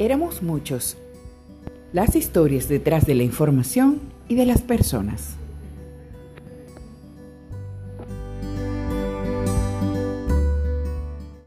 Éramos muchos. Las historias detrás de la información y de las personas.